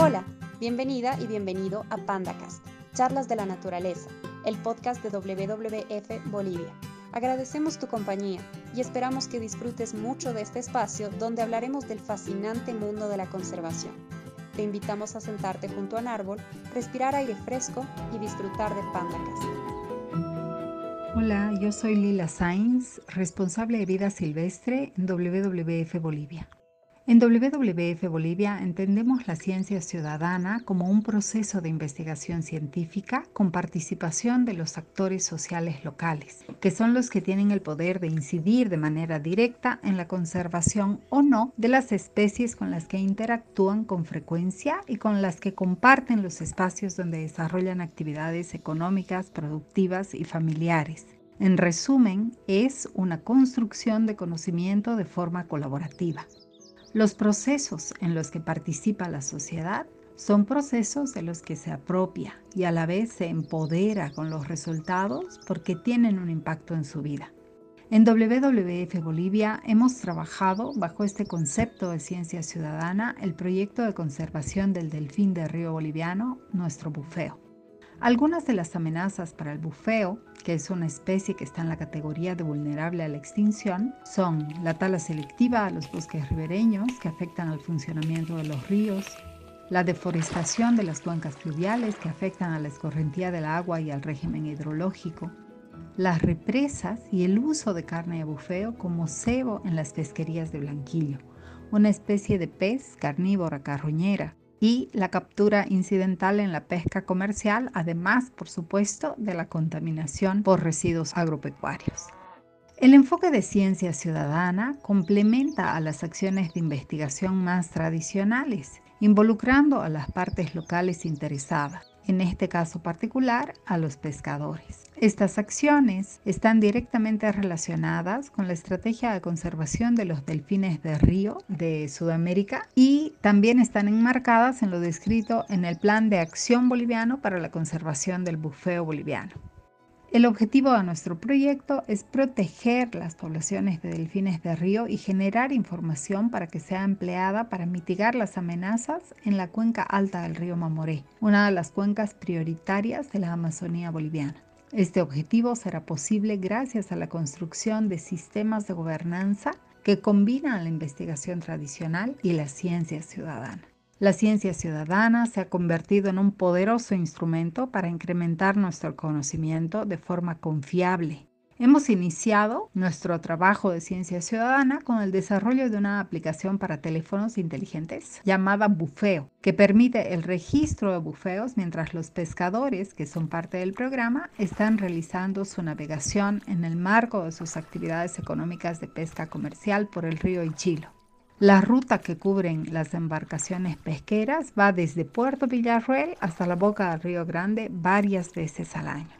Hola, bienvenida y bienvenido a PandaCast, Charlas de la Naturaleza, el podcast de WWF Bolivia. Agradecemos tu compañía y esperamos que disfrutes mucho de este espacio donde hablaremos del fascinante mundo de la conservación. Te invitamos a sentarte junto a un árbol, respirar aire fresco y disfrutar de PandaCast. Hola, yo soy Lila Sainz, responsable de vida silvestre en WWF Bolivia. En WWF Bolivia entendemos la ciencia ciudadana como un proceso de investigación científica con participación de los actores sociales locales, que son los que tienen el poder de incidir de manera directa en la conservación o no de las especies con las que interactúan con frecuencia y con las que comparten los espacios donde desarrollan actividades económicas, productivas y familiares. En resumen, es una construcción de conocimiento de forma colaborativa. Los procesos en los que participa la sociedad son procesos de los que se apropia y a la vez se empodera con los resultados porque tienen un impacto en su vida. En WWF Bolivia hemos trabajado bajo este concepto de ciencia ciudadana el proyecto de conservación del delfín de río boliviano, nuestro bufeo. Algunas de las amenazas para el bufeo, que es una especie que está en la categoría de vulnerable a la extinción, son la tala selectiva a los bosques ribereños que afectan al funcionamiento de los ríos, la deforestación de las cuencas fluviales que afectan a la escorrentía del agua y al régimen hidrológico, las represas y el uso de carne de bufeo como cebo en las pesquerías de blanquillo, una especie de pez carnívora carroñera y la captura incidental en la pesca comercial, además, por supuesto, de la contaminación por residuos agropecuarios. El enfoque de ciencia ciudadana complementa a las acciones de investigación más tradicionales, involucrando a las partes locales interesadas, en este caso particular a los pescadores. Estas acciones están directamente relacionadas con la estrategia de conservación de los delfines de río de Sudamérica y también están enmarcadas en lo descrito en el Plan de Acción Boliviano para la Conservación del Bufeo Boliviano. El objetivo de nuestro proyecto es proteger las poblaciones de delfines de río y generar información para que sea empleada para mitigar las amenazas en la cuenca alta del río Mamoré, una de las cuencas prioritarias de la Amazonía boliviana. Este objetivo será posible gracias a la construcción de sistemas de gobernanza que combinan la investigación tradicional y la ciencia ciudadana. La ciencia ciudadana se ha convertido en un poderoso instrumento para incrementar nuestro conocimiento de forma confiable Hemos iniciado nuestro trabajo de ciencia ciudadana con el desarrollo de una aplicación para teléfonos inteligentes llamada Bufeo, que permite el registro de bufeos mientras los pescadores, que son parte del programa, están realizando su navegación en el marco de sus actividades económicas de pesca comercial por el río Ichilo. La ruta que cubren las embarcaciones pesqueras va desde Puerto Villarruel hasta la boca del Río Grande varias veces al año.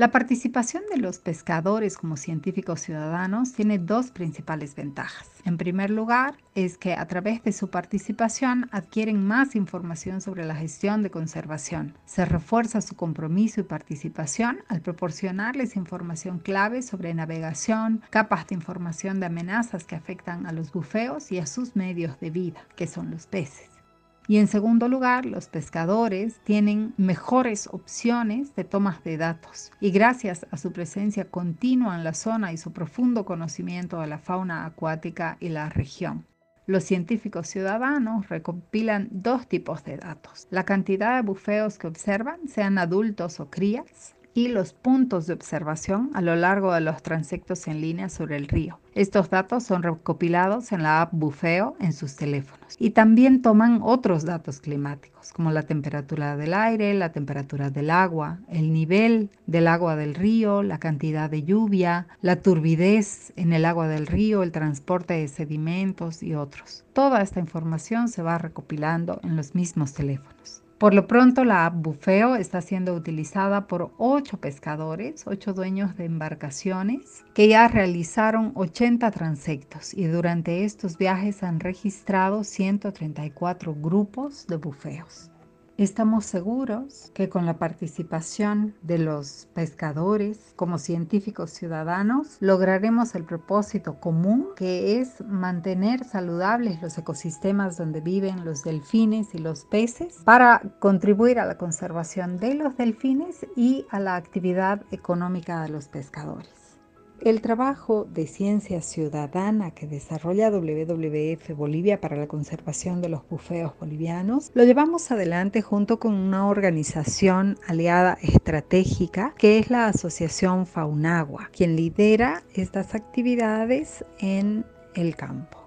La participación de los pescadores como científicos ciudadanos tiene dos principales ventajas. En primer lugar, es que a través de su participación adquieren más información sobre la gestión de conservación. Se refuerza su compromiso y participación al proporcionarles información clave sobre navegación, capas de información de amenazas que afectan a los bufeos y a sus medios de vida, que son los peces. Y en segundo lugar, los pescadores tienen mejores opciones de tomas de datos y gracias a su presencia continua en la zona y su profundo conocimiento de la fauna acuática y la región. Los científicos ciudadanos recopilan dos tipos de datos. La cantidad de bufeos que observan, sean adultos o crías, y los puntos de observación a lo largo de los transectos en línea sobre el río. Estos datos son recopilados en la app Bufeo en sus teléfonos y también toman otros datos climáticos como la temperatura del aire, la temperatura del agua, el nivel del agua del río, la cantidad de lluvia, la turbidez en el agua del río, el transporte de sedimentos y otros. Toda esta información se va recopilando en los mismos teléfonos. Por lo pronto, la app Bufeo está siendo utilizada por ocho pescadores, ocho dueños de embarcaciones, que ya realizaron 80 transectos y durante estos viajes han registrado 134 grupos de bufeos. Estamos seguros que con la participación de los pescadores como científicos ciudadanos lograremos el propósito común que es mantener saludables los ecosistemas donde viven los delfines y los peces para contribuir a la conservación de los delfines y a la actividad económica de los pescadores. El trabajo de ciencia ciudadana que desarrolla WWF Bolivia para la conservación de los bufeos bolivianos lo llevamos adelante junto con una organización aliada estratégica que es la Asociación Faunagua, quien lidera estas actividades en el campo.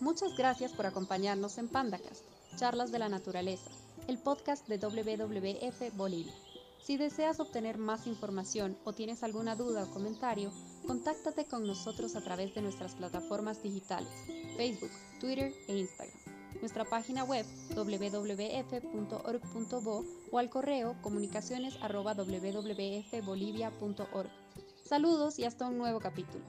Muchas gracias por acompañarnos en Pandacast, Charlas de la Naturaleza, el podcast de WWF Bolivia. Si deseas obtener más información o tienes alguna duda o comentario, contáctate con nosotros a través de nuestras plataformas digitales, Facebook, Twitter e Instagram, nuestra página web www.org.bo o al correo comunicaciones.wwfbolivia.org. Saludos y hasta un nuevo capítulo.